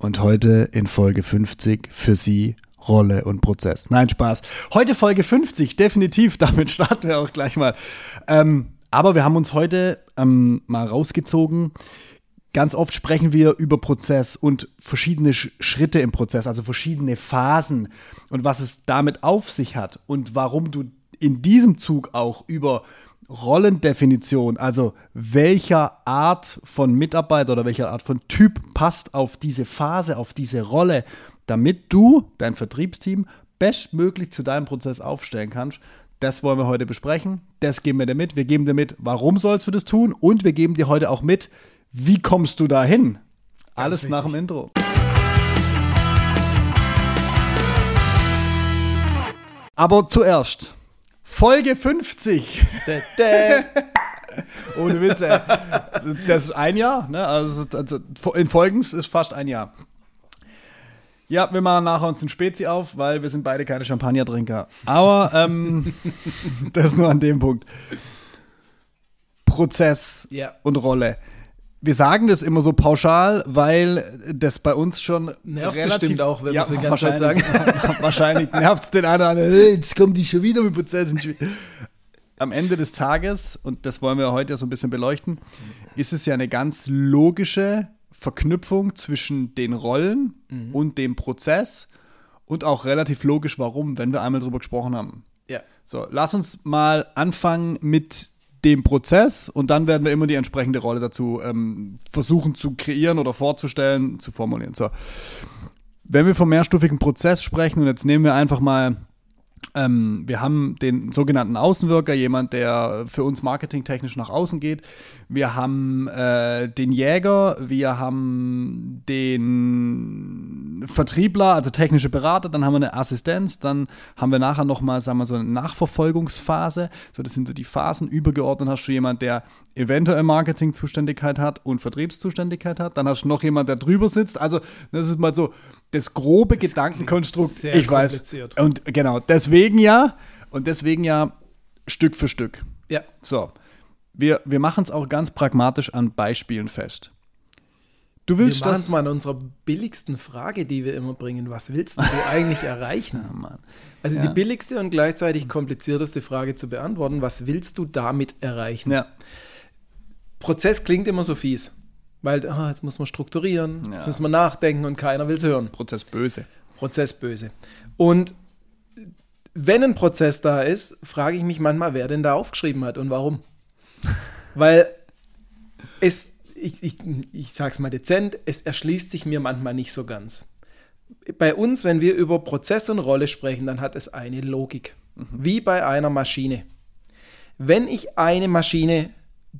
und heute in Folge 50 für Sie Rolle und Prozess. Nein, Spaß. Heute Folge 50, definitiv. Damit starten wir auch gleich mal. Ähm, aber wir haben uns heute ähm, mal rausgezogen. Ganz oft sprechen wir über Prozess und verschiedene Schritte im Prozess, also verschiedene Phasen und was es damit auf sich hat und warum du in diesem Zug auch über Rollendefinition, also welcher Art von Mitarbeiter oder welcher Art von Typ passt auf diese Phase, auf diese Rolle, damit du dein Vertriebsteam bestmöglich zu deinem Prozess aufstellen kannst. Das wollen wir heute besprechen. Das geben wir dir mit. Wir geben dir mit, warum sollst du das tun? Und wir geben dir heute auch mit, wie kommst du dahin? Alles nach dem Intro. Aber zuerst Folge 50. Dä, dä. Ohne Witz, ey. Das ist ein Jahr, ne? Also, also in Folgen ist fast ein Jahr. Ja, wir machen nachher uns ein Spezi auf, weil wir sind beide keine Champagnertrinker. Aber ähm, das nur an dem Punkt. Prozess ja. und Rolle. Wir sagen das immer so pauschal, weil das bei uns schon nervt relativ, bestimmt auch, wenn ja, wir die ganze Zeit sagen. wahrscheinlich nervt es den anderen, jetzt kommen die schon wieder mit Prozess. Am Ende des Tages, und das wollen wir heute so ein bisschen beleuchten, ist es ja eine ganz logische Verknüpfung zwischen den Rollen mhm. und dem Prozess und auch relativ logisch, warum, wenn wir einmal drüber gesprochen haben. Ja. So, lass uns mal anfangen mit dem Prozess und dann werden wir immer die entsprechende Rolle dazu ähm, versuchen zu kreieren oder vorzustellen, zu formulieren. So. Wenn wir vom mehrstufigen Prozess sprechen und jetzt nehmen wir einfach mal ähm, wir haben den sogenannten Außenwirker, jemand, der für uns marketingtechnisch nach außen geht. Wir haben äh, den Jäger, wir haben den Vertriebler, also technische Berater, dann haben wir eine Assistenz, dann haben wir nachher nochmal, sagen wir so eine Nachverfolgungsphase. So, das sind so die Phasen. Übergeordnet hast du jemand, der eventuell Marketingzuständigkeit hat und Vertriebszuständigkeit hat. Dann hast du noch jemand, der drüber sitzt. Also, das ist mal so das grobe das Gedankenkonstrukt. Ich weiß. Und genau, deswegen ja, und deswegen ja Stück für Stück. Ja. So. Wir, wir machen es auch ganz pragmatisch an Beispielen fest. Du willst wir es mal an unserer billigsten Frage, die wir immer bringen. Was willst du eigentlich erreichen? Ja, also ja. die billigste und gleichzeitig komplizierteste Frage zu beantworten. Was willst du damit erreichen? Ja. Prozess klingt immer so fies. Weil oh, jetzt muss man strukturieren, ja. jetzt muss man nachdenken und keiner will es hören. Prozess böse. Prozess böse. Und wenn ein Prozess da ist, frage ich mich manchmal, wer denn da aufgeschrieben hat und warum. Weil es, ich, ich, ich sage es mal dezent, es erschließt sich mir manchmal nicht so ganz. Bei uns, wenn wir über Prozess und Rolle sprechen, dann hat es eine Logik. Mhm. Wie bei einer Maschine. Wenn ich eine Maschine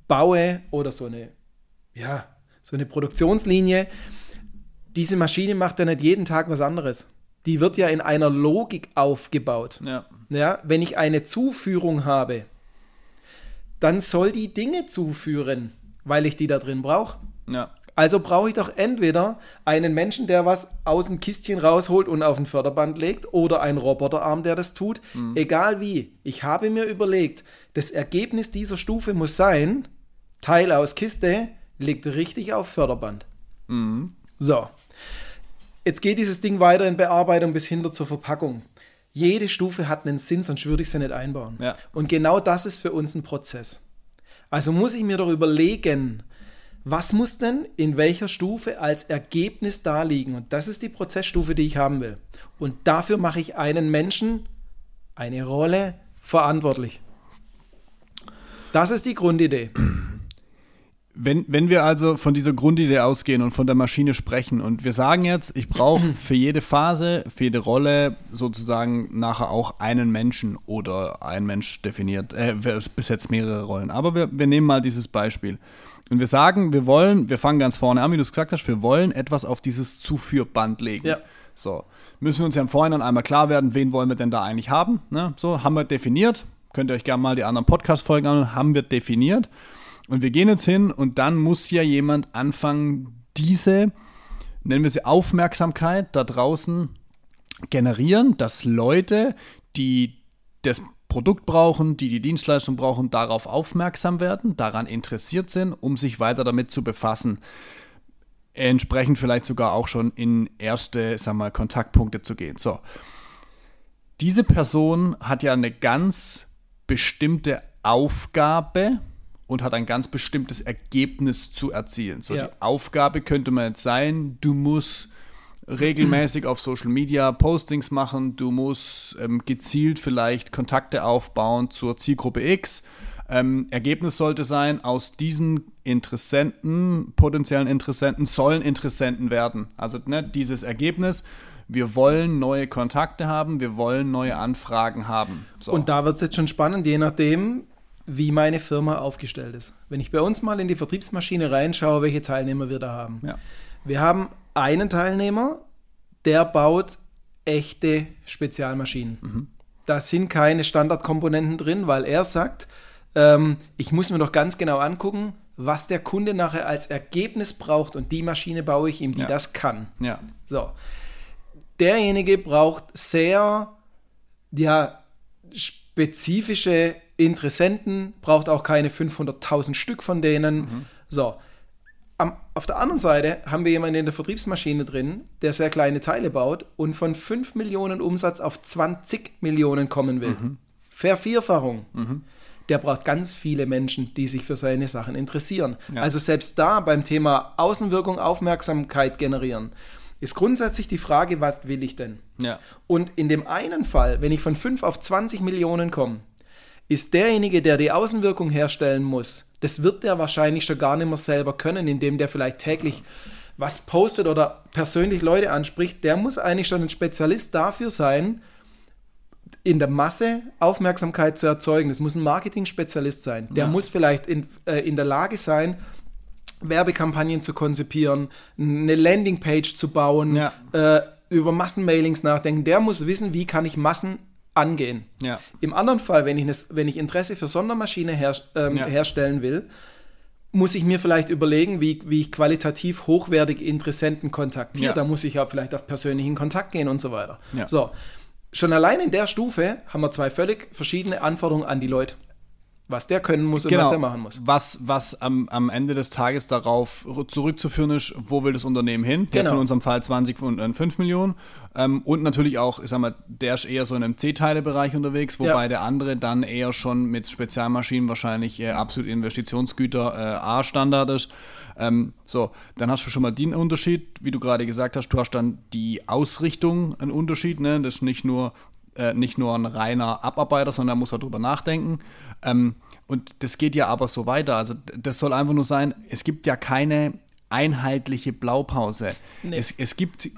baue oder so eine, ja, so eine Produktionslinie, diese Maschine macht ja nicht jeden Tag was anderes. Die wird ja in einer Logik aufgebaut. Ja. Ja, wenn ich eine Zuführung habe, dann soll die Dinge zuführen, weil ich die da drin brauche. Ja. Also brauche ich doch entweder einen Menschen, der was aus dem Kistchen rausholt und auf ein Förderband legt, oder einen Roboterarm, der das tut. Mhm. Egal wie. Ich habe mir überlegt, das Ergebnis dieser Stufe muss sein, Teil aus Kiste, liegt richtig auf Förderband. Mhm. So. Jetzt geht dieses Ding weiter in Bearbeitung bis hinter zur Verpackung. Jede Stufe hat einen Sinn, sonst würde ich sie nicht einbauen. Ja. Und genau das ist für uns ein Prozess. Also muss ich mir doch überlegen, was muss denn in welcher Stufe als Ergebnis da liegen? Und das ist die Prozessstufe, die ich haben will. Und dafür mache ich einen Menschen, eine Rolle verantwortlich. Das ist die Grundidee. Wenn, wenn wir also von dieser Grundidee ausgehen und von der Maschine sprechen und wir sagen jetzt, ich brauche für jede Phase, für jede Rolle sozusagen nachher auch einen Menschen oder ein Mensch definiert, äh, besetzt mehrere Rollen. Aber wir, wir nehmen mal dieses Beispiel. Und wir sagen, wir wollen, wir fangen ganz vorne an, wie du es gesagt hast, wir wollen etwas auf dieses Zuführband legen. Ja. So, müssen wir uns ja im Vorhinein einmal klar werden, wen wollen wir denn da eigentlich haben. Ne? So, haben wir definiert. Könnt ihr euch gerne mal die anderen Podcast-Folgen an, haben wir definiert. Und wir gehen jetzt hin und dann muss ja jemand anfangen, diese, nennen wir sie Aufmerksamkeit da draußen generieren, dass Leute, die das Produkt brauchen, die die Dienstleistung brauchen, darauf aufmerksam werden, daran interessiert sind, um sich weiter damit zu befassen. entsprechend vielleicht sogar auch schon in erste, sag mal, Kontaktpunkte zu gehen. So. Diese Person hat ja eine ganz bestimmte Aufgabe und hat ein ganz bestimmtes Ergebnis zu erzielen. So, Ja. die Aufgabe könnte man jetzt sein, du musst regelmäßig auf Social Media Postings machen, du musst ähm, gezielt vielleicht Kontakte aufbauen zur Zielgruppe X. Ähm, Ergebnis sollte sein, aus diesen Interessenten, potenziellen Interessenten, sollen Interessenten werden. Also ne, dieses Ergebnis, wir wollen neue Kontakte haben, wir wollen neue Anfragen haben. So. Und da wird es jetzt schon spannend, je nachdem, wie meine Firma aufgestellt ist. Wenn ich bei uns mal in die Vertriebsmaschine reinschaue, welche Teilnehmer wir da haben. ja. Wir haben einen Teilnehmer, der baut echte Spezialmaschinen. Da sind keine Standardkomponenten drin, weil er sagt, ähm, ich muss mir doch ganz genau angucken, was der Kunde nachher als Ergebnis braucht und die Maschine baue ich ihm, die Ja. das kann. ja. So. Derjenige braucht sehr, ja, spezifische Interessenten, braucht auch keine 500.000 Stück von denen. So. Am, auf der anderen Seite haben wir jemanden in der Vertriebsmaschine drin, der sehr kleine Teile baut und von 5 Millionen Umsatz auf 20 Millionen kommen will. Vervierfachung. Der braucht ganz viele Menschen, die sich für seine Sachen interessieren. Ja. Also selbst da beim Thema Außenwirkung, Aufmerksamkeit generieren, ist grundsätzlich die Frage, was will ich denn? Ja. Und in dem einen Fall, wenn ich von 5 auf 20 Millionen komme, ist derjenige, der die Außenwirkung herstellen muss, das wird der wahrscheinlich schon gar nicht mehr selber können, indem der vielleicht täglich was postet oder persönlich Leute anspricht, der muss eigentlich schon ein Spezialist dafür sein, in der Masse Aufmerksamkeit zu erzeugen. Das muss ein Marketing-Spezialist sein. Der Ja. muss vielleicht in, äh, in der Lage sein, Werbekampagnen zu konzipieren, eine Landingpage zu bauen, Ja. äh, über Massenmailings nachdenken. Der muss wissen, wie kann ich Massen angehen. Ja. Im anderen Fall, wenn ich, nes- wenn ich Interesse für Sondermaschine her, ähm, Ja. herstellen will, muss ich mir vielleicht überlegen, wie, wie ich qualitativ hochwertige Interessenten kontaktiere. Ja. Da muss ich ja vielleicht auf persönlichen Kontakt gehen und so weiter. So, schon allein in der Stufe haben wir zwei völlig verschiedene Anforderungen an die Leute. Was der können muss und was der machen muss. Was, was am, am Ende des Tages darauf zurückzuführen ist, wo will das Unternehmen hin? Jetzt Genau. in unserem Fall 20 und äh, 5 Millionen. Ähm, und natürlich auch, ich sag mal, der ist eher so in einem C-Teile-Bereich unterwegs, wobei Ja. der andere dann eher schon mit Spezialmaschinen wahrscheinlich äh, absolut Investitionsgüter äh, A-Standard ist. Ähm, so, dann hast du schon mal den Unterschied, wie du gerade gesagt hast, du hast dann die Ausrichtung, einen Unterschied, ne? Das ist nicht nur äh, nicht nur ein reiner Abarbeiter, sondern er muss auch drüber nachdenken. Ähm, und das geht ja aber so weiter. Also das soll einfach nur sein, es gibt ja keine einheitliche Blaupause. Nee. Es, es gibt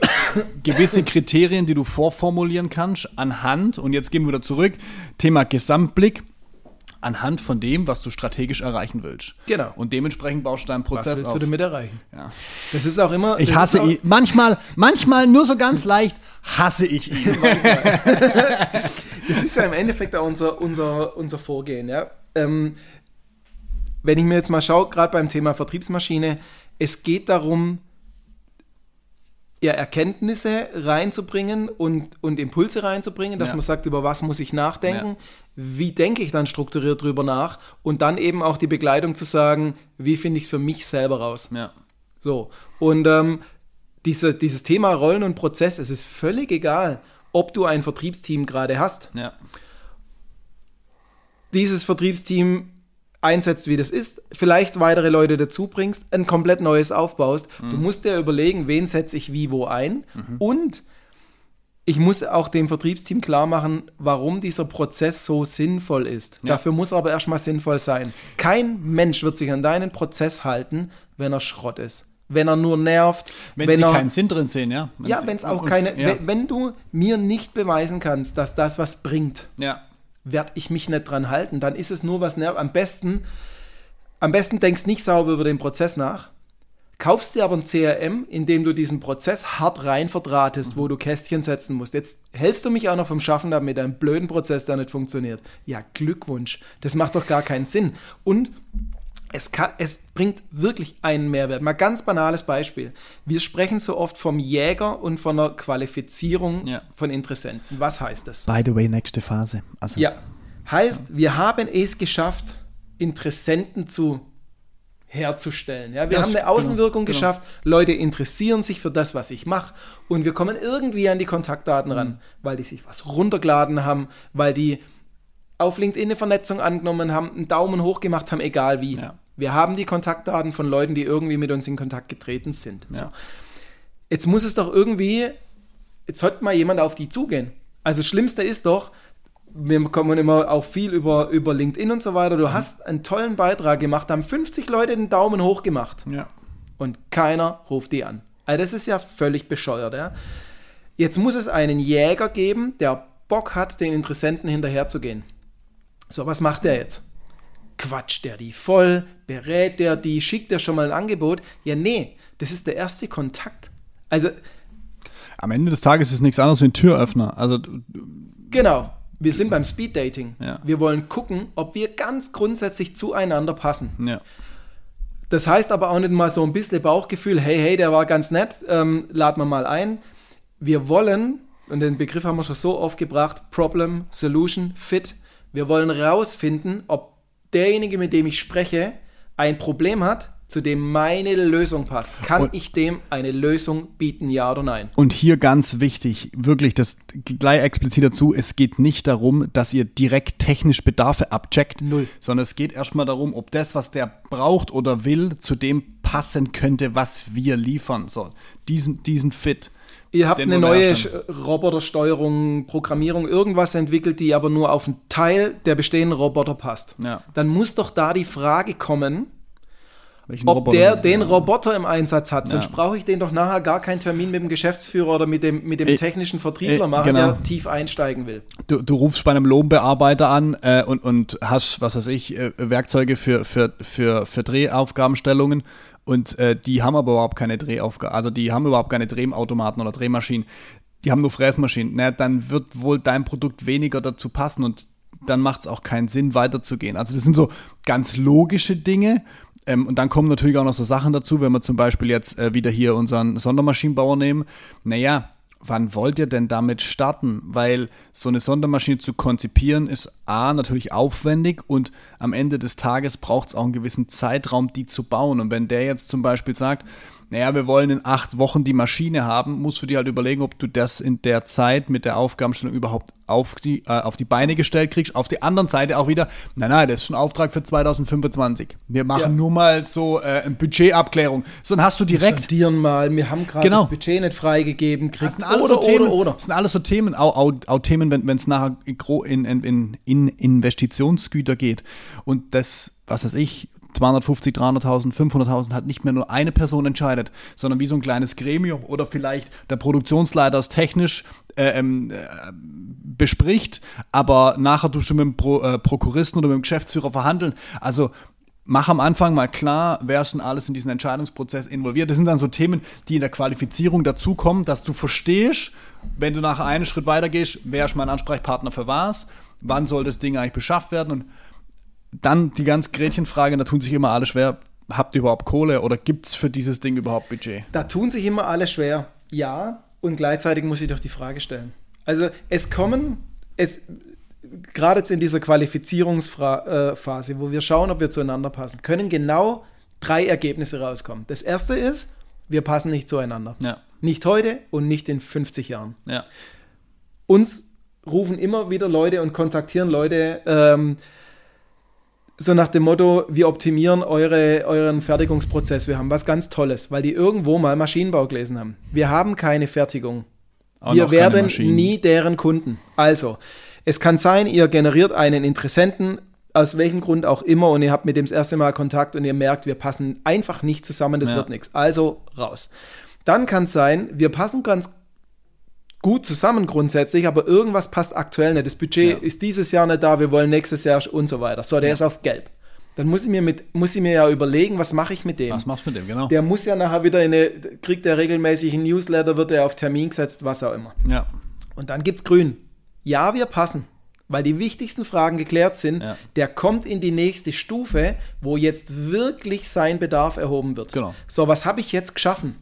gewisse Kriterien, die du vorformulieren kannst anhand, und jetzt gehen wir wieder zurück, Thema Gesamtblick, anhand von dem, was du strategisch erreichen willst. Genau. Und dementsprend baust du deinen Was Prozess willst auf. du damit erreichen? Ja. Das ist auch immer. Ich hasse ihn. Manchmal, manchmal nur so ganz leicht hasse ich ihn. Das ist ja im Endeffekt auch unser, unser, unser Vorgehen. Ja? Ähm, wenn ich mir jetzt mal schaue, gerade beim Thema Vertriebsmaschine, es geht darum, ja, Erkenntnisse reinzubringen und, und Impulse reinzubringen, dass Ja. man sagt, über was muss ich nachdenken, Ja. wie denke ich dann strukturiert drüber nach und dann eben auch die Begleitung zu sagen, wie finde ich es für mich selber raus. ja. So, und ähm, diese, dieses Thema Rollen und Prozess, es ist völlig egal, ob du ein Vertriebsteam gerade hast. Ja. Dieses Vertriebsteam einsetzt, wie das ist, vielleicht weitere Leute dazu bringst, ein komplett neues aufbaust. Du musst dir überlegen, wen setze ich wie wo ein und ich muss auch dem Vertriebsteam klar machen, warum dieser Prozess so sinnvoll ist. Ja. Dafür muss er aber erstmal sinnvoll sein. Kein Mensch wird sich an deinen Prozess halten, wenn er Schrott ist. Wenn er nur nervt, Wenn, sie er, keinen Sinn drin sehen, ja. ja, sie- wenn es auch keine, Ja. wenn, wenn du mir nicht beweisen kannst, dass das was bringt, ja. Werde ich mich nicht dran halten. Dann ist es nur was nervt. Am besten, am besten denkst nicht sauber über den Prozess nach. Kaufst dir aber ein CRM, in dem du diesen Prozess hart rein verdrahtest, wo du Kästchen setzen musst. Jetzt hältst du mich auch noch vom Schaffen ab mit einem blöden Prozess, der nicht funktioniert. Ja, Glückwunsch. Das macht doch gar keinen Sinn. Und es, kann, es bringt wirklich einen Mehrwert. Mal ganz banales Beispiel. Wir sprechen so oft vom Jäger und von der Qualifizierung Ja. von Interessenten. Was heißt das? By the way, nächste Phase. Also, Ja. Heißt, wir haben es geschafft, Interessenten zu herzustellen. Ja, wir Ja, haben eine Außenwirkung genau, geschafft, Leute interessieren sich für das, was ich mache und wir kommen irgendwie an die Kontaktdaten Mhm. ran, weil die sich was runtergeladen haben, weil die auf LinkedIn eine Vernetzung angenommen haben, einen Daumen hoch gemacht haben, egal wie. Ja. Wir haben die Kontaktdaten von Leuten, die irgendwie mit uns in Kontakt getreten sind. So. Ja. Jetzt muss es doch irgendwie, jetzt sollte mal jemand auf die zugehen. Also das Schlimmste ist doch, wir kommen immer auch viel über, über LinkedIn und so weiter. Du Mhm. hast einen tollen Beitrag gemacht, haben 50 Leute den Daumen hoch gemacht Ja. und keiner ruft die an. Also das ist ja völlig bescheuert. Ja? Jetzt muss es einen Jäger geben, der Bock hat, den Interessenten hinterherzugehen. So, was macht der jetzt? Quatscht der die voll? Berät der die? Schickt der schon mal ein Angebot? Ja, nee, das ist der erste Kontakt. Also, Am Ende des Tages ist es nichts anderes wie ein Türöffner. Also genau, wir sind beim Speeddating. Ja. Wir wollen gucken, ob wir ganz grundsätzlich zueinander passen. ja. Das heißt aber auch nicht mal so ein bisschen Bauchgefühl, hey, hey, der war ganz nett, ähm, laden wir mal ein. Wir wollen, und den Begriff haben wir schon so oft gebracht, Problem, Solution, Fit. Wir wollen rausfinden, ob derjenige, mit dem ich spreche, ein Problem hat, zu dem meine Lösung passt. Kann Und- ich dem eine Lösung bieten, ja oder nein? Und hier ganz wichtig, wirklich das gleich explizit dazu, es geht nicht darum, dass ihr direkt technisch Bedarfe abcheckt, Null. sondern es geht erstmal darum, ob das, was der braucht oder will, zu dem passen könnte, was wir liefern. So, diesen, diesen Fit. Ihr habt eine neue Robotersteuerung, Programmierung, irgendwas entwickelt, die aber nur auf einen Teil der bestehenden Roboter passt. Ja. Dann muss doch da die Frage kommen, Welchen ob Roboter der den ja. Roboter im Einsatz hat. Sonst Ja. brauche ich den doch nachher gar keinen Termin mit dem Geschäftsführer oder mit dem, mit dem Äh, technischen Vertriebler äh, machen, genau. der tief einsteigen will. Du, du rufst bei einem Lohnbearbeiter an äh, und, und hast, was weiß ich, äh, Werkzeuge für, für, für, für Drehaufgabenstellungen und äh, die haben aber überhaupt keine Drehaufgaben, also die haben überhaupt keine Drehautomaten oder Drehmaschinen, die haben nur Fräsmaschinen. Na, dann wird wohl dein Produkt weniger dazu passen und dann macht es auch keinen Sinn, weiterzugehen. Also das sind so ganz logische Dinge. Ähm, und dann kommen natürlich auch noch so Sachen dazu, wenn wir zum Beispiel jetzt äh, wieder hier unseren Sondermaschinenbauer nehmen. Naja, wann wollt ihr denn damit starten? Weil so eine Sondermaschine zu konzipieren ist A, natürlich aufwendig und am Ende des Tages braucht es auch einen gewissen Zeitraum, die zu bauen. Und wenn der jetzt zum Beispiel sagt, naja, wir wollen in acht Wochen die Maschine haben, musst du dir halt überlegen, ob du das in der Zeit mit der Aufgabenstellung überhaupt auf die, äh, auf die Beine gestellt kriegst. Auf der anderen Seite auch wieder, nein, nein, das ist schon ein Auftrag für 2025. Wir machen Ja. nur mal so äh, eine Budgetabklärung. So, dann hast du direkt Sondieren mal, wir haben gerade Genau. das Budget nicht freigegeben, das kriegt sind alles oder, so Themen, oder, oder. Das sind alles so Themen, auch, auch, auch Themen, wenn es nachher in, in, in Investitionsgüter geht. Und das, was weiß ich, 250, 300.000, 500.000 halt nicht mehr nur eine Person entscheidet, sondern wie so ein kleines Gremium oder vielleicht der Produktionsleiter es technisch äh, ähm, äh, bespricht, aber nachher du schon mit dem Pro, äh, Prokuristen oder mit dem Geschäftsführer verhandeln. Also mach am Anfang mal klar, wer ist denn alles in diesen Entscheidungsprozess involviert. Das sind dann so Themen, die in der Qualifizierung dazukommen, dass du verstehst, wenn du nachher einen Schritt weiter gehst, wer ist mein Ansprechpartner für was, wann soll das Ding eigentlich beschafft werden und dann die ganz Gretchenfrage, da tun sich immer alle schwer, habt ihr überhaupt Kohle oder gibt es für dieses Ding überhaupt Budget? Da tun sich immer alle schwer. Ja, und gleichzeitig muss ich doch die Frage stellen. Also es kommen, es gerade jetzt in dieser Qualifizierungsphase, wo wir schauen, ob wir zueinander passen, können genau drei Ergebnisse rauskommen. Das erste ist, wir passen nicht zueinander. Ja, Nicht heute und nicht in 50 Jahren. ja, Uns rufen immer wieder Leute und kontaktieren Leute ähm, so nach dem Motto, wir optimieren eure, euren Fertigungsprozess. Wir haben was ganz Tolles, weil die irgendwo mal Maschinenbau gelesen haben. Wir haben keine Fertigung. Auch wir werden nie deren Kunden. Also, es kann sein, ihr generiert einen Interessenten, aus welchem Grund auch immer, und ihr habt mit dem das erste Mal Kontakt und ihr merkt, wir passen einfach nicht zusammen, das Ja. wird nichts. Also raus. Dann kann es sein, wir passen ganz gut zusammen grundsätzlich, aber irgendwas passt aktuell nicht. Das Budget Ja. ist dieses Jahr nicht da, wir wollen nächstes Jahr und so weiter. So, der Ja. ist auf gelb. Dann muss ich mir, mit, muss ich mir ja überlegen, was mache ich mit dem? Was machst du mit dem, genau? Der muss ja nachher wieder in eine, kriegt er regelmäßig einen Newsletter, wird er auf Termin gesetzt, was auch immer. ja, Und dann gibt's grün. Ja, wir passen, weil die wichtigsten Fragen geklärt sind. Ja. Der kommt in die nächste Stufe, wo jetzt wirklich sein Bedarf erhoben wird. Genau. So, was habe ich jetzt geschaffen?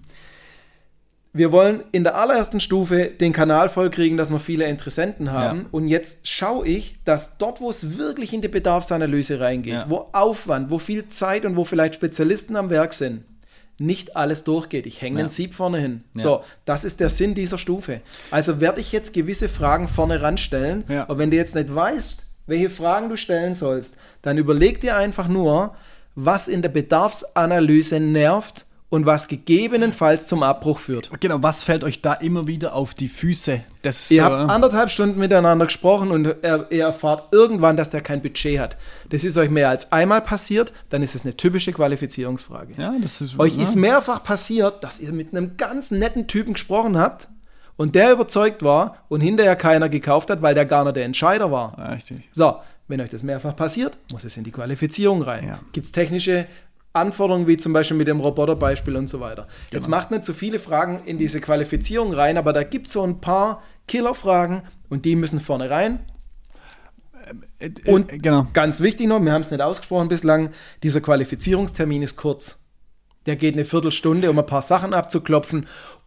Wir wollen in der allerersten Stufe den Kanal vollkriegen, dass wir viele Interessenten haben. Ja. Und jetzt schaue ich, dass dort, wo es wirklich in die Bedarfsanalyse reingeht, Ja. wo Aufwand, wo viel Zeit und wo vielleicht Spezialisten am Werk sind, nicht alles durchgeht. Ich hänge Ja. einen Sieb vorne hin. Ja. So, das ist der Sinn dieser Stufe. Also werde ich jetzt gewisse Fragen vorne ranstellen. Ja. Und wenn du jetzt nicht weißt, welche Fragen du stellen sollst, dann überleg dir einfach nur, was in der Bedarfsanalyse nervt und was gegebenenfalls zum Abbruch führt. Genau, was fällt euch da immer wieder auf die Füße? Das Ihr so, habt anderthalb Stunden miteinander gesprochen und er, ihr erfahrt irgendwann, dass der kein Budget hat. Das ist euch mehr als einmal passiert, dann ist es eine typische Qualifizierungsfrage. ja, das ist Euch ja. ist mehrfach passiert, dass ihr mit einem ganz netten Typen gesprochen habt und der überzeugt war und hinterher keiner gekauft hat, weil der gar nicht der Entscheider war. Ja, richtig. So, wenn euch das mehrfach passiert, muss es in die Qualifizierung rein. Ja. Gibt es technische Anforderungen, wie zum Beispiel mit dem Roboterbeispiel und so weiter. Jetzt Genau. macht nicht so viele Fragen in diese Qualifizierung rein, aber da gibt es so ein paar Killerfragen und die müssen vorne rein. Äh, Und äh, genau. Ganz wichtig noch, wir haben es nicht ausgesprochen bislang, dieser Qualifizierungstermin ist kurz. Der geht eine Viertelstunde, um ein paar Sachen abzuklopfen,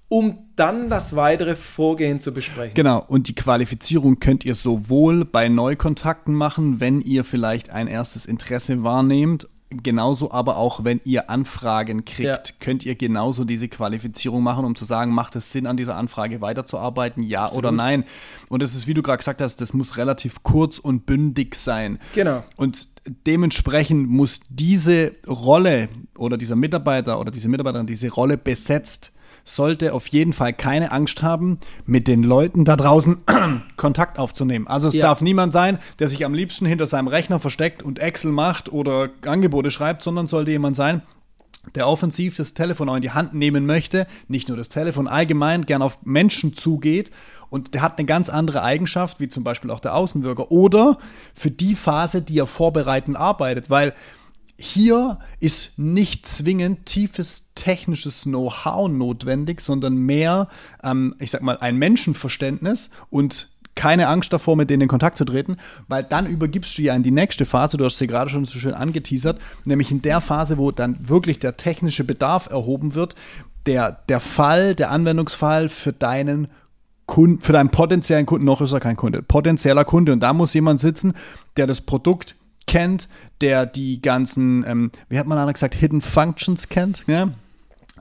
um dann das weitere Vorgehen zu besprechen. Genau, und die Qualifizierung könnt ihr sowohl bei Neukontakten machen, wenn ihr vielleicht ein erstes Interesse wahrnehmt, genauso aber auch, wenn ihr Anfragen kriegt, Ja. könnt ihr genauso diese Qualifizierung machen, um zu sagen, macht es Sinn, an dieser Anfrage weiterzuarbeiten, ja Absolut. oder nein. Und das ist, wie du gerade gesagt hast, das muss relativ kurz und bündig sein. Genau. Und dementsprechend muss diese Rolle oder dieser Mitarbeiter oder diese Mitarbeiterin diese Rolle besetzt, sollte auf jeden Fall keine Angst haben, mit den Leuten da draußen Kontakt aufzunehmen. Also es Ja. darf niemand sein, der sich am liebsten hinter seinem Rechner versteckt und Excel macht oder Angebote schreibt, sondern sollte jemand sein, der offensiv das Telefon auch in die Hand nehmen möchte, nicht nur das Telefon, allgemein gern auf Menschen zugeht und der hat eine ganz andere Eigenschaft, wie zum Beispiel auch der Außenwirker oder für die Phase, die er vorbereitend arbeitet, weil hier ist nicht zwingend tiefes technisches Know-how notwendig, sondern mehr, ähm, ich sag mal, ein Menschenverständnis und keine Angst davor, mit denen in Kontakt zu treten, weil dann übergibst du ja in die nächste Phase, du hast sie gerade schon so schön angeteasert, nämlich in der Phase, wo dann wirklich der technische Bedarf erhoben wird, der, der Fall, der Anwendungsfall für deinen Kunden, für deinen potenziellen Kunden, noch ist er kein Kunde, potenzieller Kunde. Und da muss jemand sitzen, der das Produkt kennt, der die ganzen, ähm, wie hat man da gesagt, Hidden Functions kennt, ja?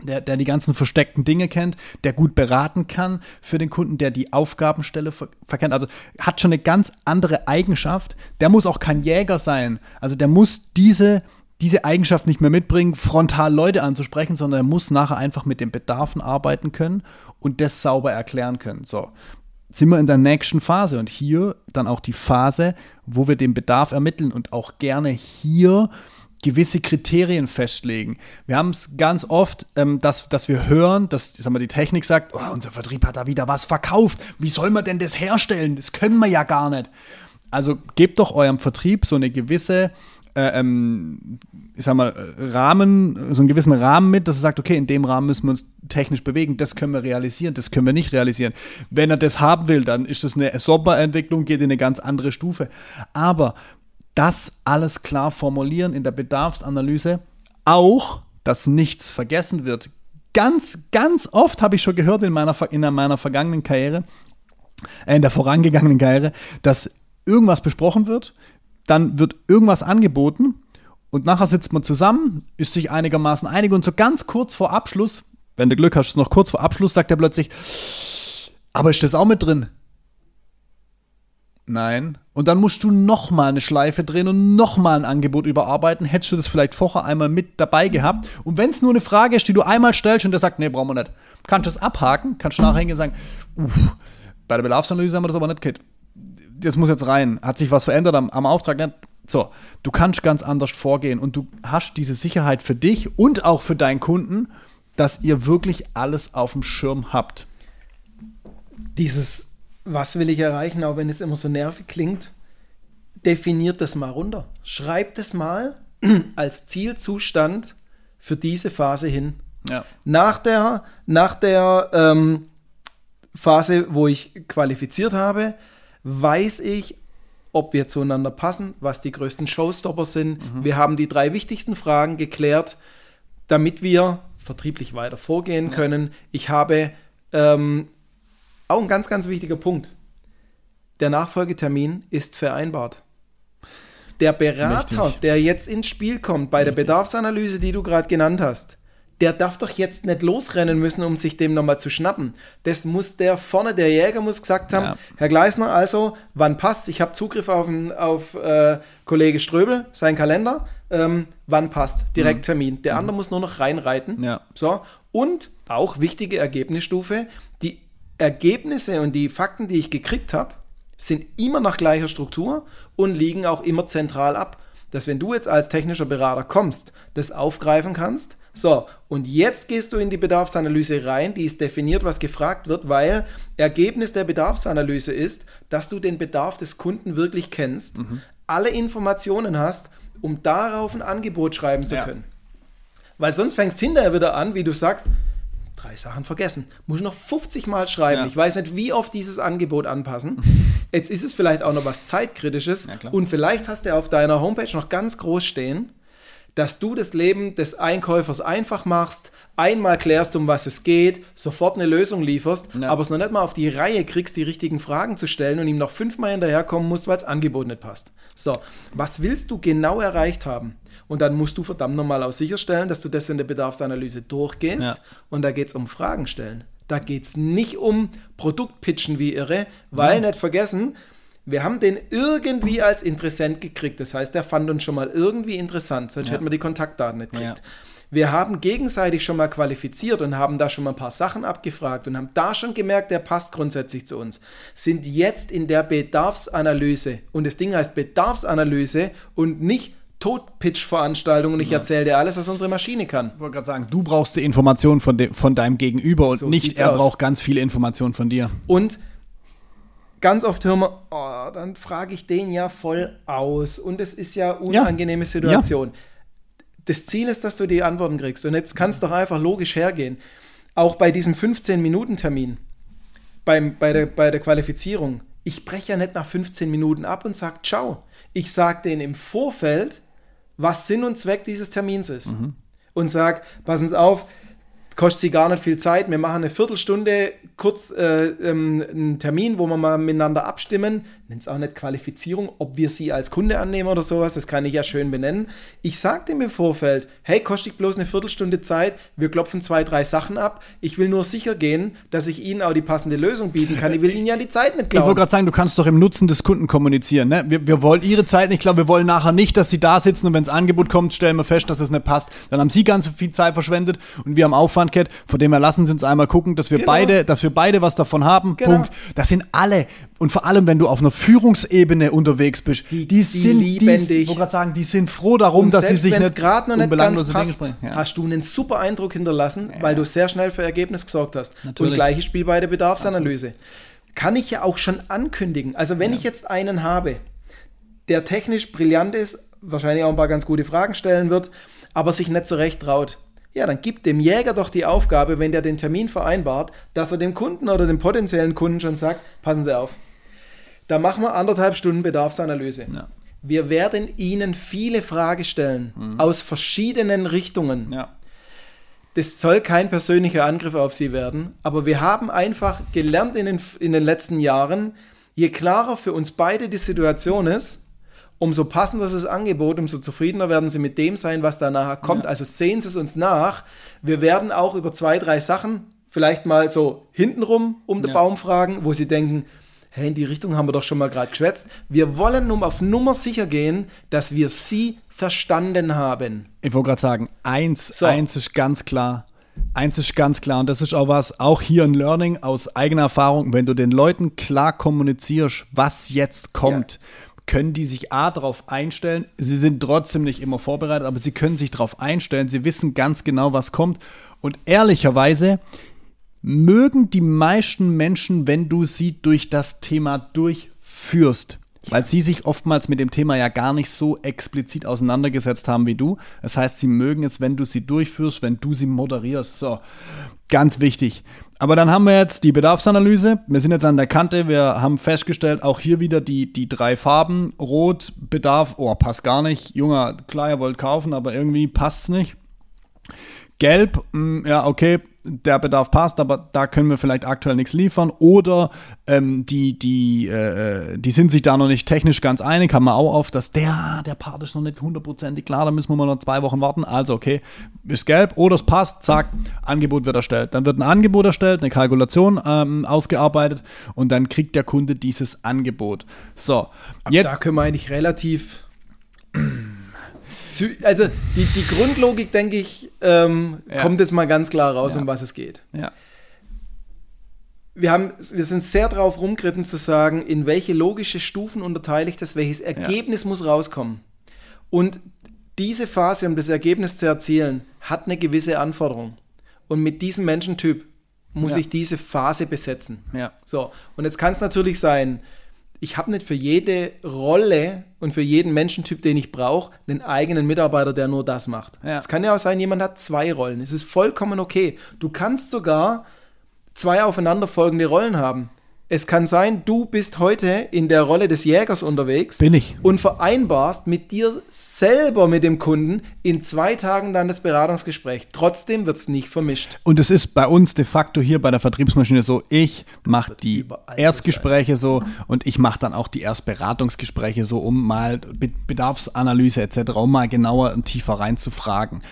der, der die ganzen versteckten Dinge kennt, der gut beraten kann für den Kunden, der die Aufgabenstelle ver verkennt. Also hat schon eine ganz andere Eigenschaft. Der muss auch kein Jäger sein. Also der muss diese, diese Eigenschaft nicht mehr mitbringen, frontal Leute anzusprechen, sondern er muss nachher einfach mit den Bedarfen arbeiten können und das sauber erklären können. So. Sind wir in der nächsten Phase und hier dann auch die Phase, wo wir den Bedarf ermitteln und auch gerne hier gewisse Kriterien festlegen. Wir haben es ganz oft, ähm, dass, dass wir hören, dass sagen wir, die Technik sagt, oh, unser Vertrieb hat da wieder was verkauft. Wie soll man denn das herstellen? Das können wir ja gar nicht. Also gebt doch eurem Vertrieb so eine gewisse, äh, ähm, ich sag mal, Rahmen, so einen gewissen Rahmen mit, dass er sagt, okay, in dem Rahmen müssen wir uns technisch bewegen, das können wir realisieren, das können wir nicht realisieren. Wenn er das haben will, dann ist das eine Sommerentwicklung, geht in eine ganz andere Stufe. Aber das alles klar formulieren in der Bedarfsanalyse, auch, dass nichts vergessen wird. Ganz, ganz oft habe ich schon gehört in meiner, in meiner vergangenen Karriere, äh, in der vorangegangenen Karriere, dass irgendwas besprochen wird, dann wird irgendwas angeboten und nachher sitzt man zusammen, ist sich einigermaßen einig und so ganz kurz vor Abschluss, wenn du Glück hast, noch kurz vor Abschluss, sagt er plötzlich, aber ist das auch mit drin? Nein. Und dann musst du nochmal eine Schleife drehen und nochmal ein Angebot überarbeiten. Hättest du das vielleicht vorher einmal mit dabei gehabt. Und wenn es nur eine Frage ist, die du einmal stellst und der sagt, nee, brauchen wir nicht, kannst du das abhaken, kannst du nachher hingehen und sagen, uff, bei der Bedarfsanalyse haben wir das aber nicht gekriegt. Das muss jetzt rein. Hat sich was verändert am, am Auftrag? Nicht? So, du kannst ganz anders vorgehen und du hast diese Sicherheit für dich und auch für deinen Kunden, dass ihr wirklich alles auf dem Schirm habt. Dieses was will ich erreichen, auch wenn es immer so nervig klingt, definiert das mal runter. Schreibt es mal als Zielzustand für diese Phase hin. Ja. Nach der, nach der ähm, Phase, wo ich qualifiziert habe, weiß ich, ob wir zueinander passen, was die größten Showstopper sind. Mhm. Wir haben die drei wichtigsten Fragen geklärt, damit wir vertrieblich weiter vorgehen ja. können. Ich habe ähm, auch ein ganz, ganz wichtiger Punkt. Der Nachfolgetermin ist vereinbart. Der Berater, Richtig. der jetzt ins Spiel kommt bei der Bedarfsanalyse, die du gerade genannt hast, der darf doch jetzt nicht losrennen müssen, um sich dem nochmal zu schnappen. Das muss der vorne, der Jäger muss gesagt haben, Ja. Herr Gleisner, also, wann passt? Ich habe Zugriff auf, auf äh, Kollege Ströbel, seinen Kalender. Ähm, wann passt? Direkt Termin. Der andere muss nur noch reinreiten. Mhm. Ja. So. Und auch wichtige Ergebnisstufe, die Ergebnisse und die Fakten, die ich gekriegt habe, sind immer nach gleicher Struktur und liegen auch immer zentral ab. Dass wenn du jetzt als technischer Berater kommst, das aufgreifen kannst. So, und jetzt gehst du in die Bedarfsanalyse rein, die ist definiert, was gefragt wird, weil Ergebnis der Bedarfsanalyse ist, dass du den Bedarf des Kunden wirklich kennst, alle Informationen hast, um darauf ein Angebot schreiben zu Ja. können. Weil sonst fängst hinterher wieder an, wie du sagst, drei Sachen vergessen. Muss ich noch 50 Mal schreiben. Ja. Ich weiß nicht, wie oft dieses Angebot anpassen. Jetzt ist es vielleicht auch noch was Zeitkritisches. Ja, und vielleicht hast du auf deiner Homepage noch ganz groß stehen, dass du das Leben des Einkäufers einfach machst, einmal klärst, um was es geht, sofort eine Lösung lieferst, Ja. aber es noch nicht mal auf die Reihe kriegst, die richtigen Fragen zu stellen und ihm noch fünfmal hinterherkommen musst, weil das Angebot nicht passt. So, was willst du genau erreicht haben? Und dann musst du verdammt nochmal auch sicherstellen, dass du das in der Bedarfsanalyse durchgehst. Ja. Und da geht es um Fragen stellen. Da geht es nicht um Produktpitchen wie irre, weil nicht vergessen, wir haben den irgendwie als Interessent gekriegt. Das heißt, der fand uns schon mal irgendwie interessant, sonst Ja. hätten wir die Kontaktdaten nicht gekriegt. Ja. Wir haben gegenseitig schon mal qualifiziert und haben da schon mal ein paar Sachen abgefragt und haben da schon gemerkt, der passt grundsätzlich zu uns. Sind jetzt in der Bedarfsanalyse und das Ding heißt Bedarfsanalyse und nicht Totpitch-Veranstaltung und ich erzähle dir alles, was unsere Maschine kann. Ich wollte gerade sagen, du brauchst die Informationen von, de von deinem Gegenüber und So nicht er aus. braucht ganz viele Informationen von dir. Und ganz oft hören wir, oh, dann frage ich den ja voll aus und es ist ja unangenehme Situation. Das Ziel ist, dass du die Antworten kriegst und jetzt kann es doch einfach logisch hergehen. Auch bei diesem 15-Minuten-Termin, beim, bei, der, bei der Qualifizierung, ich breche ja nicht nach 15 Minuten ab und sage, ciao. Ich sage denen im Vorfeld, was Sinn und Zweck dieses Termins ist. Und sage, passen Sie auf, kostet Sie gar nicht viel Zeit. Wir machen eine Viertelstunde kurz äh, ähm, einen Termin, wo wir mal miteinander abstimmen. Nennt es auch nicht Qualifizierung, ob wir Sie als Kunde annehmen oder sowas. Das kann ich ja schön benennen. Ich sage dem im Vorfeld, hey, kostet bloß eine Viertelstunde Zeit. Wir klopfen zwei, drei Sachen ab. Ich will nur sicher gehen, dass ich Ihnen auch die passende Lösung bieten kann. Ich will Ihnen ja die Zeit nicht Ich wollte gerade sagen, du kannst doch im Nutzen des Kunden kommunizieren. Ne? Wir, wir wollen ihre Zeit nicht, ich glaube, wir wollen nachher nicht, dass sie da sitzen und wenn das Angebot kommt, stellen wir fest, dass es nicht passt. Dann haben sie ganz viel Zeit verschwendet und wir haben Aufwand gehabt. Von dem her lassen sie uns einmal gucken, dass wir Genau. beide, dass wir beide was davon haben. Genau. Punkt. Das sind alle. Und vor allem, wenn du auf einer Führungsebene unterwegs bist, die, Die- die sind, die, dich. Ich gerade sagen, die sind froh darum, dass sie selbst sich wenn's nicht gerade noch nicht ganz passt. Ja. hast du einen super Eindruck hinterlassen, weil du sehr schnell für Ergebnis gesorgt hast. Natürlich. Und gleiches Spiel bei der Bedarfsanalyse. Kann ich ja auch schon ankündigen. Also wenn ich jetzt einen habe, der technisch brillant ist, wahrscheinlich auch ein paar ganz gute Fragen stellen wird, aber sich nicht so recht traut. Ja, dann gibt dem Jäger doch die Aufgabe, wenn der den Termin vereinbart, dass er dem Kunden oder dem potenziellen Kunden schon sagt, passen Sie auf, da machen wir anderthalb Stunden Bedarfsanalyse. Ja. Wir werden Ihnen viele Fragen stellen aus verschiedenen Richtungen. Ja. Das soll kein persönlicher Angriff auf Sie werden, aber wir haben einfach gelernt in den, in den letzten Jahren, je klarer für uns beide die Situation ist, umso passender ist das Angebot, umso zufriedener werden Sie mit dem sein, was da nachher kommt. Also sehen Sie es uns nach. Wir werden auch über zwei, drei Sachen vielleicht mal so hintenrum um den Ja. Baum fragen, wo Sie denken, hey, in die Richtung haben wir doch schon mal gerade geschwätzt. Wir wollen um auf Nummer sicher gehen, dass wir Sie verstanden haben. Ich wollte gerade sagen, eins, So. eins ist ganz klar. Eins ist ganz klar, und das ist auch was, auch hier ein Learning aus eigener Erfahrung, wenn du den Leuten klar kommunizierst, was jetzt kommt, können die sich A darauf einstellen. Sie sind trotzdem nicht immer vorbereitet, aber sie können sich darauf einstellen. Sie wissen ganz genau, was kommt. Und ehrlicherweise mögen die meisten Menschen, wenn du sie durch das Thema durchführst. Weil sie sich oftmals mit dem Thema ja gar nicht so explizit auseinandergesetzt haben wie du. Das heißt, sie mögen es, wenn du sie durchführst, wenn du sie moderierst. So, ganz wichtig. Aber dann haben wir jetzt die Bedarfsanalyse. Wir sind jetzt an der Kante. Wir haben festgestellt, auch hier wieder die, die drei Farben. Rot, Bedarf, oh, passt gar nicht. Junger, klar, ihr wollt kaufen, aber irgendwie passt es nicht. Gelb, mh, ja, okay, der Bedarf passt, aber da können wir vielleicht aktuell nichts liefern. Oder ähm, die, die, äh, die sind sich da noch nicht technisch ganz einig, haben wir auch auf, dass der, der Part ist noch nicht hundertprozentig klar, da müssen wir mal noch zwei Wochen warten. Also, okay, ist gelb oder es passt, zack, Angebot wird erstellt. Dann wird ein Angebot erstellt, eine Kalkulation ähm, ausgearbeitet und dann kriegt der Kunde dieses Angebot. So, jetzt. Da können wir eigentlich relativ also die, die Grundlogik, denke ich, ähm, ja. kommt jetzt mal ganz klar raus, ja. um was es geht. Ja. Wir, haben, wir sind sehr drauf rumgeritten zu sagen, in welche logische Stufen unterteile ich das, welches Ergebnis muss rauskommen. Und diese Phase, um das Ergebnis zu erzielen, hat eine gewisse Anforderung. Und mit diesem Menschentyp muss ich diese Phase besetzen. Ja. So, und jetzt kann es natürlich sein, ich habe nicht für jede Rolle und für jeden Menschentyp, den ich brauche, einen eigenen Mitarbeiter, der nur das macht. Es ja. kann ja auch sein, jemand hat zwei Rollen. Es ist vollkommen okay. Du kannst sogar zwei aufeinanderfolgende Rollen haben. Es kann sein, du bist heute in der Rolle des Jägers unterwegs. Bin ich. Und vereinbarst mit dir selber, mit dem Kunden, in zwei Tagen dann das Beratungsgespräch. Trotzdem wird es nicht vermischt. Und es ist bei uns de facto hier bei der Vertriebsmaschine so, ich mache die Erstgespräche so, so und ich mache dann auch die Erstberatungsgespräche so, um mal Bedarfsanalyse etc., um mal genauer und tiefer reinzufragen.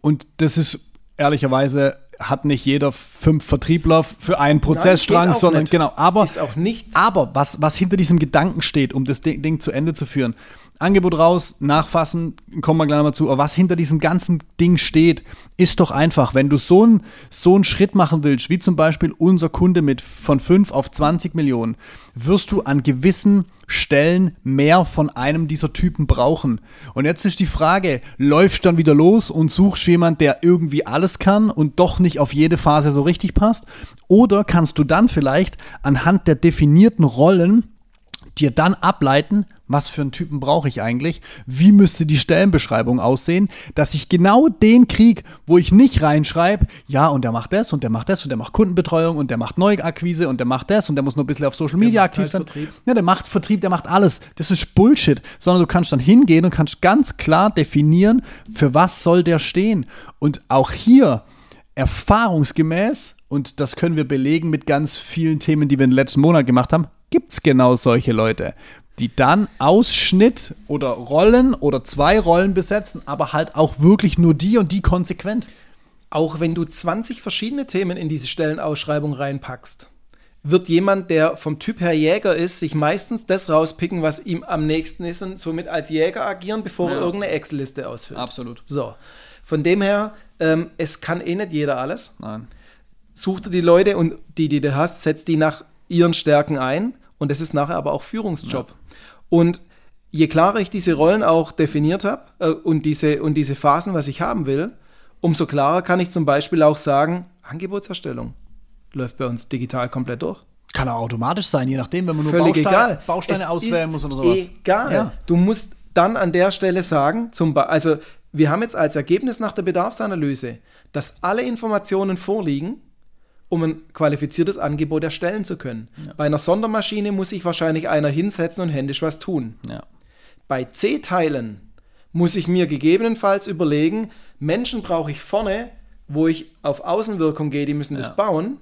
Und das ist ehrlicherweise hat nicht jeder fünf Vertriebler für einen Prozessstrang, Nein, sondern nicht. genau. Aber, ist auch nicht. aber was, was hinter diesem Gedanken steht, um das Ding, Ding zu Ende zu führen, Angebot raus, nachfassen, kommen wir gleich nochmal zu. Aber was hinter diesem ganzen Ding steht, ist doch einfach, wenn du so einen so einen Schritt machen willst, wie zum Beispiel unser Kunde mit von 5 auf 20 Millionen, wirst du an gewissen Stellen mehr von einem dieser Typen brauchen. Und jetzt ist die Frage, läufst du dann wieder los und suchst jemand, der irgendwie alles kann und doch nicht auf jede Phase so richtig passt? Oder kannst du dann vielleicht anhand der definierten Rollen dir dann ableiten, was für einen Typen brauche ich eigentlich, wie müsste die Stellenbeschreibung aussehen, dass ich genau den krieg, wo ich nicht reinschreibe, ja, und der macht das und der macht das und der macht Kundenbetreuung und der macht Neuakquise und der macht das und der muss nur ein bisschen auf Social Media aktiv sein. Vertrieb. Ja, der macht Vertrieb, der macht alles. Das ist Bullshit, sondern du kannst dann hingehen und kannst ganz klar definieren, für was soll der stehen. Und auch hier erfahrungsgemäß und das können wir belegen mit ganz vielen Themen, die wir den letzten Monat gemacht haben, gibt es genau solche Leute, die dann Ausschnitt oder Rollen oder zwei Rollen besetzen, aber halt auch wirklich nur die und die konsequent. Auch wenn du 20 verschiedene Themen in diese Stellenausschreibung reinpackst, wird jemand, der vom Typ her Jäger ist, sich meistens das rauspicken, was ihm am nächsten ist und somit als Jäger agieren, bevor ja. er irgendeine Excel-Liste ausfüllt. Absolut. So. Von dem her, ähm, es kann eh nicht jeder alles. Nein. Such dir die Leute und die, die du hast, setz die nach ihren Stärken ein und das ist nachher aber auch Führungsjob. Ja. Und je klarer ich diese Rollen auch definiert habe äh, und, diese, und diese Phasen, was ich haben will, umso klarer kann ich zum Beispiel auch sagen, Angebotserstellung läuft bei uns digital komplett durch. Kann auch automatisch sein, je nachdem, wenn man nur Völlig Bausteine, egal. Bausteine es auswählen muss oder sowas. Egal. Ja. Du musst dann an der Stelle sagen, zum also wir haben jetzt als Ergebnis nach der Bedarfsanalyse, dass alle Informationen vorliegen, um ein qualifiziertes Angebot erstellen zu können. Ja. Bei einer Sondermaschine muss sich wahrscheinlich einer hinsetzen und händisch was tun. Ja. Bei C-Teilen muss ich mir gegebenenfalls überlegen, Menschen brauche ich vorne, wo ich auf Außenwirkung gehe, die müssen ja. das bauen.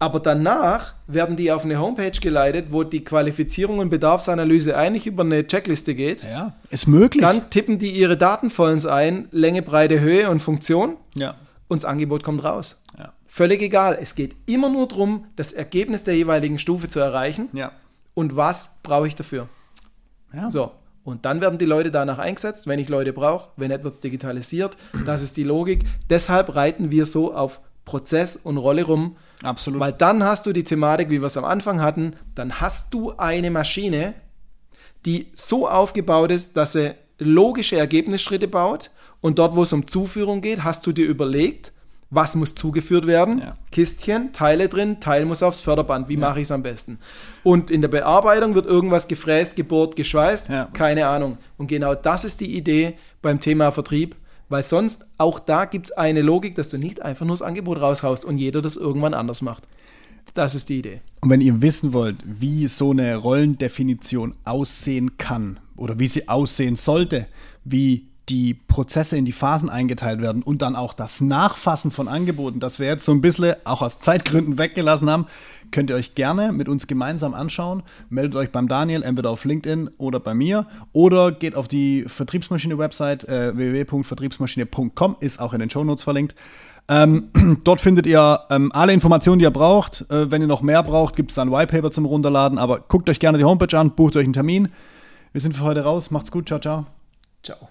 Aber danach werden die auf eine Homepage geleitet, wo die Qualifizierung und Bedarfsanalyse eigentlich über eine Checkliste geht. Ja, ist möglich. Dann tippen die ihre Datenvollens ein, Länge, Breite, Höhe und Funktion. Ja. Und das Angebot kommt raus. Ja. Völlig egal. Es geht immer nur darum, das Ergebnis der jeweiligen Stufe zu erreichen. Ja. Und was brauche ich dafür? Ja. So. Und dann werden die Leute danach eingesetzt, wenn ich Leute brauche, wenn es digitalisiert. Das ist die Logik. Deshalb reiten wir so auf Prozess und Rolle rum. Absolut. Weil dann hast du die Thematik, wie wir es am Anfang hatten, dann hast du eine Maschine, die so aufgebaut ist, dass sie logische Ergebnisschritte baut. Und dort, wo es um Zuführung geht, hast du dir überlegt, was muss zugeführt werden? Ja. Kistchen, Teile drin, Teil muss aufs Förderband. Wie ja. mache ich es am besten? Und in der Bearbeitung wird irgendwas gefräst, gebohrt, geschweißt. Ja. Keine Ahnung. Und genau das ist die Idee beim Thema Vertrieb, weil sonst auch da gibt es eine Logik, dass du nicht einfach nur das Angebot raushaust und jeder das irgendwann anders macht. Das ist die Idee. Und wenn ihr wissen wollt, wie so eine Rollendefinition aussehen kann oder wie sie aussehen sollte, wie die Prozesse in die Phasen eingeteilt werden und dann auch das Nachfassen von Angeboten, das wir jetzt so ein bisschen auch aus Zeitgründen weggelassen haben, könnt ihr euch gerne mit uns gemeinsam anschauen. Meldet euch beim Daniel, entweder auf LinkedIn oder bei mir oder geht auf die Vertriebsmaschine-Website äh, www.vertriebsmaschine.com, ist auch in den Shownotes verlinkt. Ähm, dort findet ihr ähm, alle Informationen, die ihr braucht. Äh, wenn ihr noch mehr braucht, gibt es dann Whitepaper zum Runterladen. Aber guckt euch gerne die Homepage an, bucht euch einen Termin. Wir sind für heute raus. Macht's gut. Ciao, ciao. Ciao.